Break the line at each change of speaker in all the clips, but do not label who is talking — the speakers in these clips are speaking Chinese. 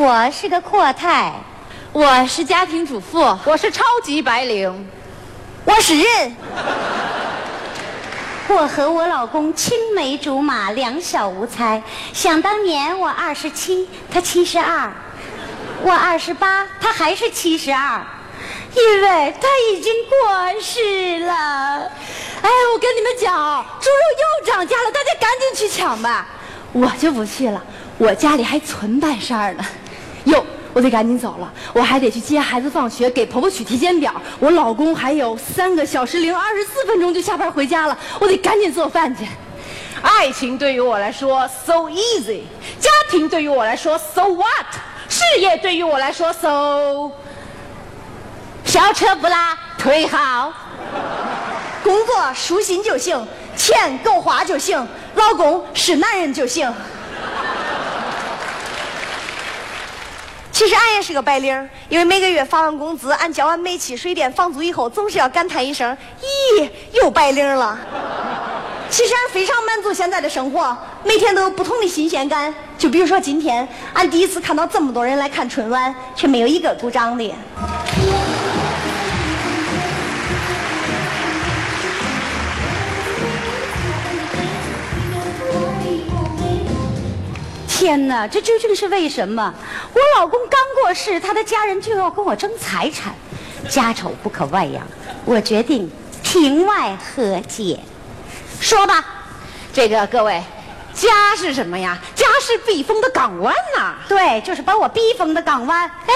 我是个阔太，
我是家庭主妇，
我是超级白领，
我是人。
我和我老公青梅竹马，两小无猜。想当年我二十七，他七十二；我二十八，他还是七十二，因为他已经过世了。
哎，我跟你们讲，猪肉又涨价了，大家赶紧去抢吧。我就不去了，我家里还存半扇呢。哟。我得赶紧走了，我还得去接孩子放学，给婆婆取体检表。我老公还有三个小时零二十四分钟就下班回家了，我得赶紧做饭去。
爱情对于我来说 so easy，家庭对于我来说 so what，事业对于我来说 so，
小车不拉腿好，
工作舒心就行，钱够花就行，老公是男人就行。其实俺也是个白领因为每个月发完工资，俺交完煤气、水电、房租以后，总是要感叹一声：“咦，又白领了。”其实俺非常满足现在的生活，每天都有不同的新鲜感。就比如说今天，俺第一次看到这么多人来看春晚，却没有一个鼓掌的。
天哪，这究竟是为什么？我老公刚过世，他的家人就要跟我争财产，家丑不可外扬。我决定庭外和解。说吧，
这个各位，家是什么呀？家是避风的港湾呐。
对，就是把我逼疯的港湾。
哎，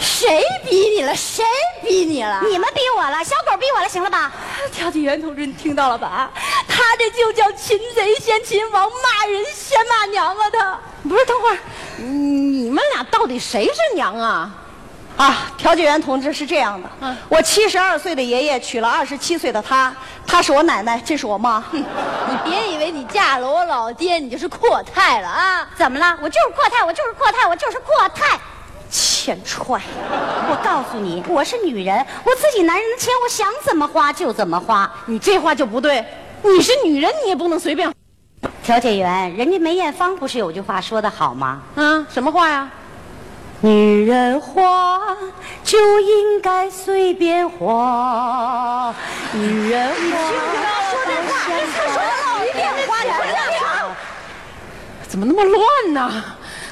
谁逼你了？谁逼你了？
你们逼我了，小狗逼我了，行了吧？
调解员同志，你听到了吧？他这就叫擒贼先擒王，骂人先骂娘啊！他。
不是，等会儿，你们俩到底谁是娘啊？
啊，调解员同志是这样的，嗯我七十二岁的爷爷娶了二十七岁的她，她是我奶奶，这是我妈。
你别以为你嫁了我老爹，你就是阔太了啊？
怎么了？我就是阔太，我就是阔太，我就是阔太。
钱踹！
我告诉你，我是女人，我自己男人的钱，我想怎么花就怎么花。
你这话就不对，你是女人，你也不能随便。
调解员，人家梅艳芳不是有句话说的好吗？
啊，什么话呀？
女人花就应该随便花，女人花。
说这话，你可说老一点，花呀！
怎么那么乱呢？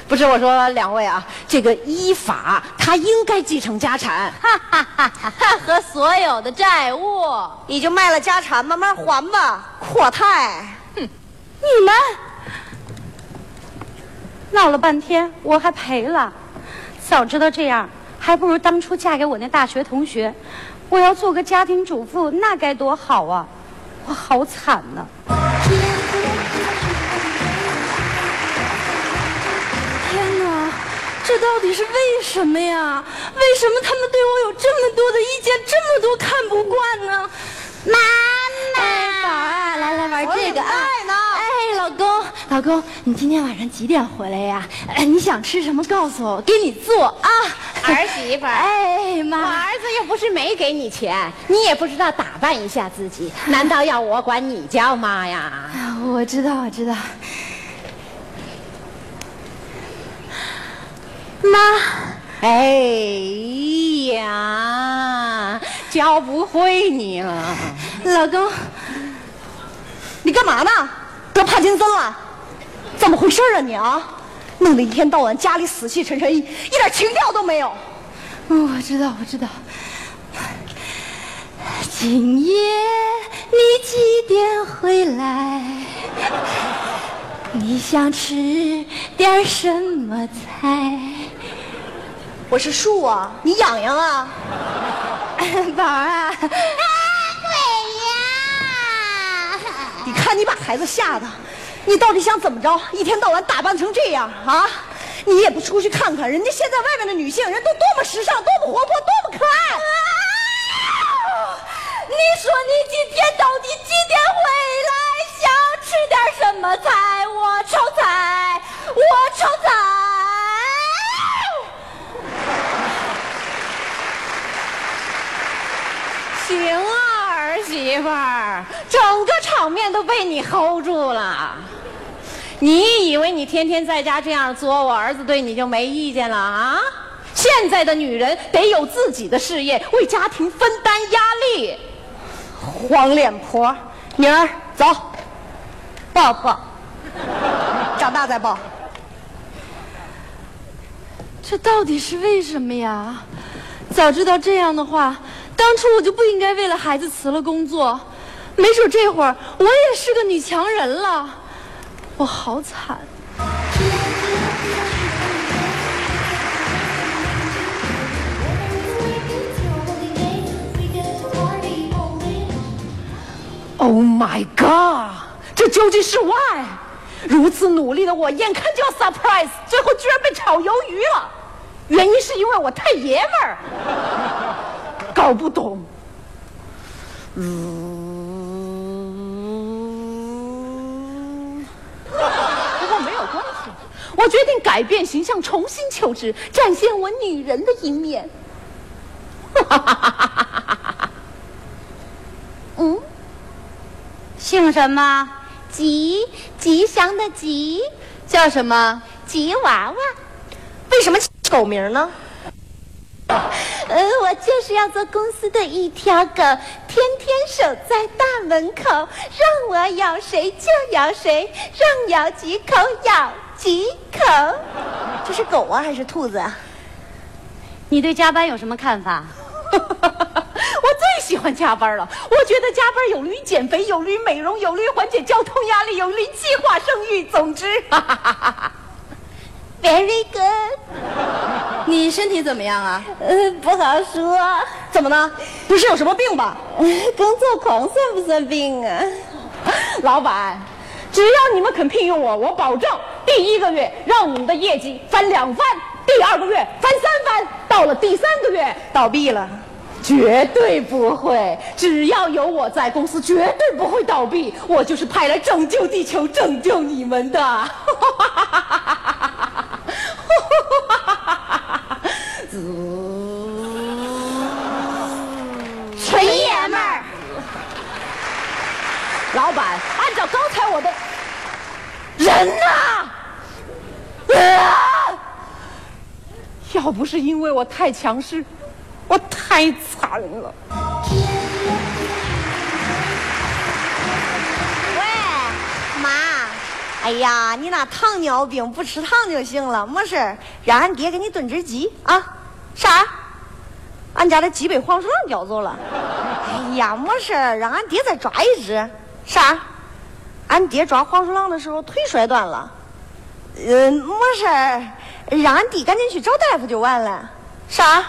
不是我说，两位啊，这个依法他应该继承家产，
哈哈哈哈和所有的债务，
你就卖了家产慢慢还吧，阔太。
你们闹了半天，我还赔了。早知道这样，还不如当初嫁给我那大学同学。我要做个家庭主妇，那该多好啊！我好惨呐！
天哪，这到底是为什么呀？为什么他们对我有这么多的意见，这么多看不惯呢？
妈
妈，宝啊，来来玩这个啊！老公，老公，你今天晚上几点回来呀？哎你想吃什么？告诉我，给你做啊！
儿媳妇，
哎妈，
我儿子又不是没给你钱，你也不知道打扮一下自己，难道要我管你叫妈呀？
我知道，我知道。妈，
哎呀，教不会你了，
老公，
你干嘛呢？得帕金森了，怎么回事啊你啊？弄得一天到晚家里死气沉沉，一点情调都没有。
嗯我知道，我知道。今夜你几点回来？你想吃点什么菜？
我是树啊，你痒痒啊？
宝儿啊。
你看你把孩子吓的，你到底想怎么着？一天到晚打扮成这样啊！你也不出去看看，人家现在外面的女性人都多么时尚，多么活泼，多么可爱！
你说你今天到底几点回来？想吃点什么菜？我炒菜，我炒菜。
行啊。媳妇儿，整个场面都被你 hold 住了。你以为你天天在家这样作，我儿子对你就没意见了啊？现在的女人得有自己的事业，为家庭分担压力。
黄脸婆，明儿走，抱抱，长大再抱。
这到底是为什么呀？早知道这样的话，当初我就不应该为了孩子辞了工作，没准这会儿我也是个女强人了。我好惨。
Oh my god！这究竟是 why？如此努力的我，眼看就要 surprise，最后居然被炒鱿鱼了。原因是因为我太爷们儿，搞不懂。嗯，不过没有关系，我决定改变形象，重新求职，展现我女人的一面。
姓什么？
吉吉祥的吉，
叫什么？
吉娃娃。
为什么起狗名呢？
呃，我就是要做公司的一条狗，天天守在大门口，让我咬谁就咬谁，让咬几口咬几口。
这是狗啊还是兔子啊？
你对加班有什么看法？
我最喜欢加班了，我觉得加班有利于减肥，有利于美容，有利于缓解交通压力，有利于计划生育。总之，哈哈哈哈哈。
Very good。
你身体怎么样啊？
呃，不好说。
怎么了？不是有什么病吧？
工作狂算不算病啊？
老板，只要你们肯聘用我，我保证第一个月让你们的业绩翻两番，第二个月翻三番，到了第三个月
倒闭了。
绝对不会，只要有我在，公司绝对不会倒闭。我就是派来拯救地球、拯救你们的。
纯爷们儿。
老板，按照刚才我的人呐、啊，要不是因为我太强势，我太惨了。
喂，妈，哎呀，你那糖尿病不吃糖就行了，没事儿让俺爹给你炖只鸡啊。啥？俺家的鸡被黄鼠狼叼走了。哎呀，没事让俺爹再抓一只。啥？俺爹抓黄鼠狼的时候腿摔断了。嗯，没事，让俺弟赶紧去找大夫就完了。啥？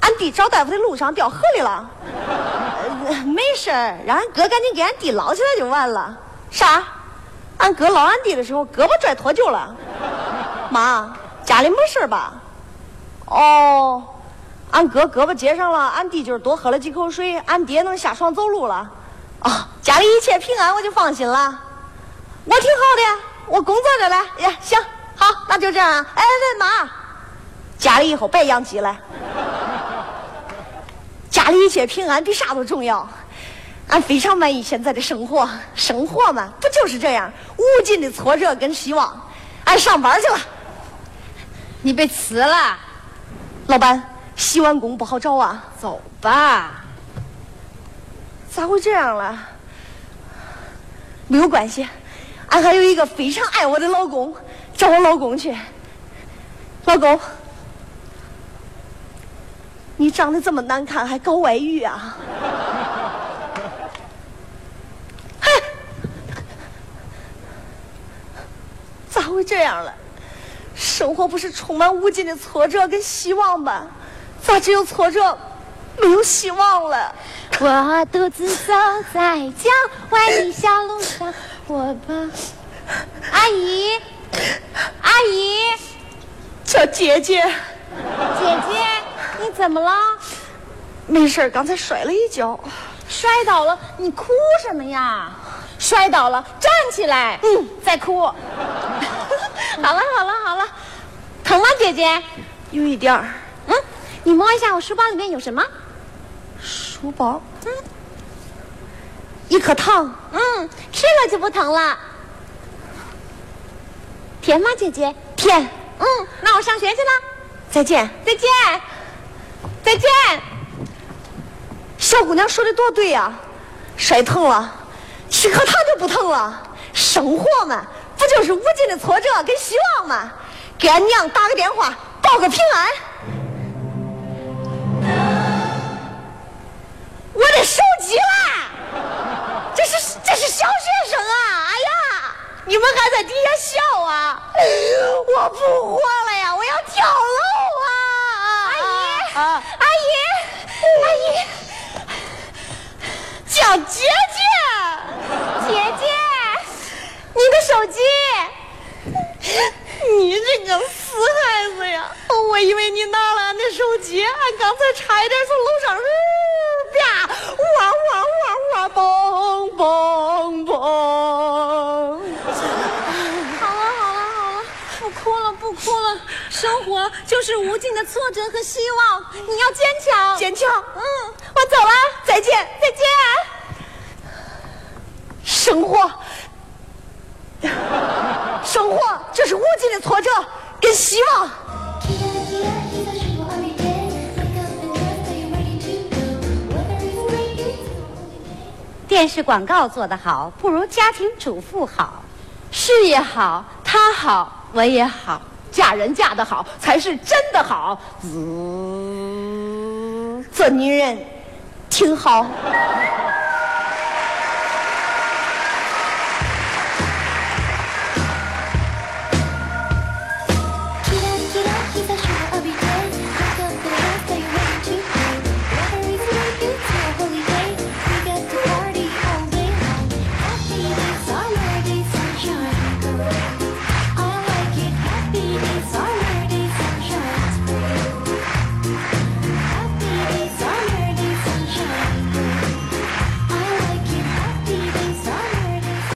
俺弟找大夫的路上掉河里了。没事，让俺哥赶紧给俺弟捞起来就完了。啥？俺哥捞俺弟的时候胳膊拽脱臼了。妈，家里没事吧？哦，俺哥胳膊接上了，俺弟就是多喝了几口水，俺爹能下床走路了。啊，家里一切平安，我就放心了。我挺好的，我工作着嘞。呀，行，好，那就这样。哎，喂，妈，家里以后别养鸡了。家里一切平安比啥都重要。俺非常满意现在的生活，生活嘛，不就是这样，无尽的挫折跟希望。俺上班去了，
你被辞了？
老板，洗碗工不好找啊。
走吧。
咋会这样了？没有关系，俺还有一个非常爱我的老公，找我老公去。老公，你长得这么难看，还搞外遇啊？嘿，咋会这样了？生活不是充满无尽的挫折跟希望吗？咋只有挫折，没有希望了？
我独自走在郊外的小路上，我把
阿姨，阿姨，
叫姐姐，
姐姐，你怎么了？
没事刚才摔了一跤。
摔倒了，你哭什么呀？摔倒了，站起来，嗯，再哭。好了好了好了，疼吗，姐姐？
有一点儿。
嗯，你摸一下我书包里面有什么？
书包，嗯，一颗糖，
嗯，吃了就不疼了。
甜吗，姐姐？
甜，
嗯，那我上学去了，
再见。
再见，再见。
小姑娘说的多对呀、摔疼了，吃颗糖就不疼了。生活嘛，不就是无尽的挫折跟希望吗？给俺娘打个电话，报个平安。我的手机啦！这是这是小学生啊！哎呀，你们还在底下笑啊！我不活了呀！我要跳楼啊！阿姨，阿姨，阿姨。叫姐姐，姐姐，你的手机。你这个死孩子呀！我以为你拿了俺的手机，俺刚才差一点从楼上呜，啪，哇哇哇哇，嘣嘣嘣。
好了好了好了，不哭了不哭了，生活就是无尽的挫折和希望，你要坚强。
坚强，
嗯，我走了，
再见。
再见。
生活，生活就是无尽的挫折跟希望。
电视广告做得好，不如家庭主妇好，
事业好，他好，我也好，嫁人嫁得好才是真的好。
嗯，做女人挺好。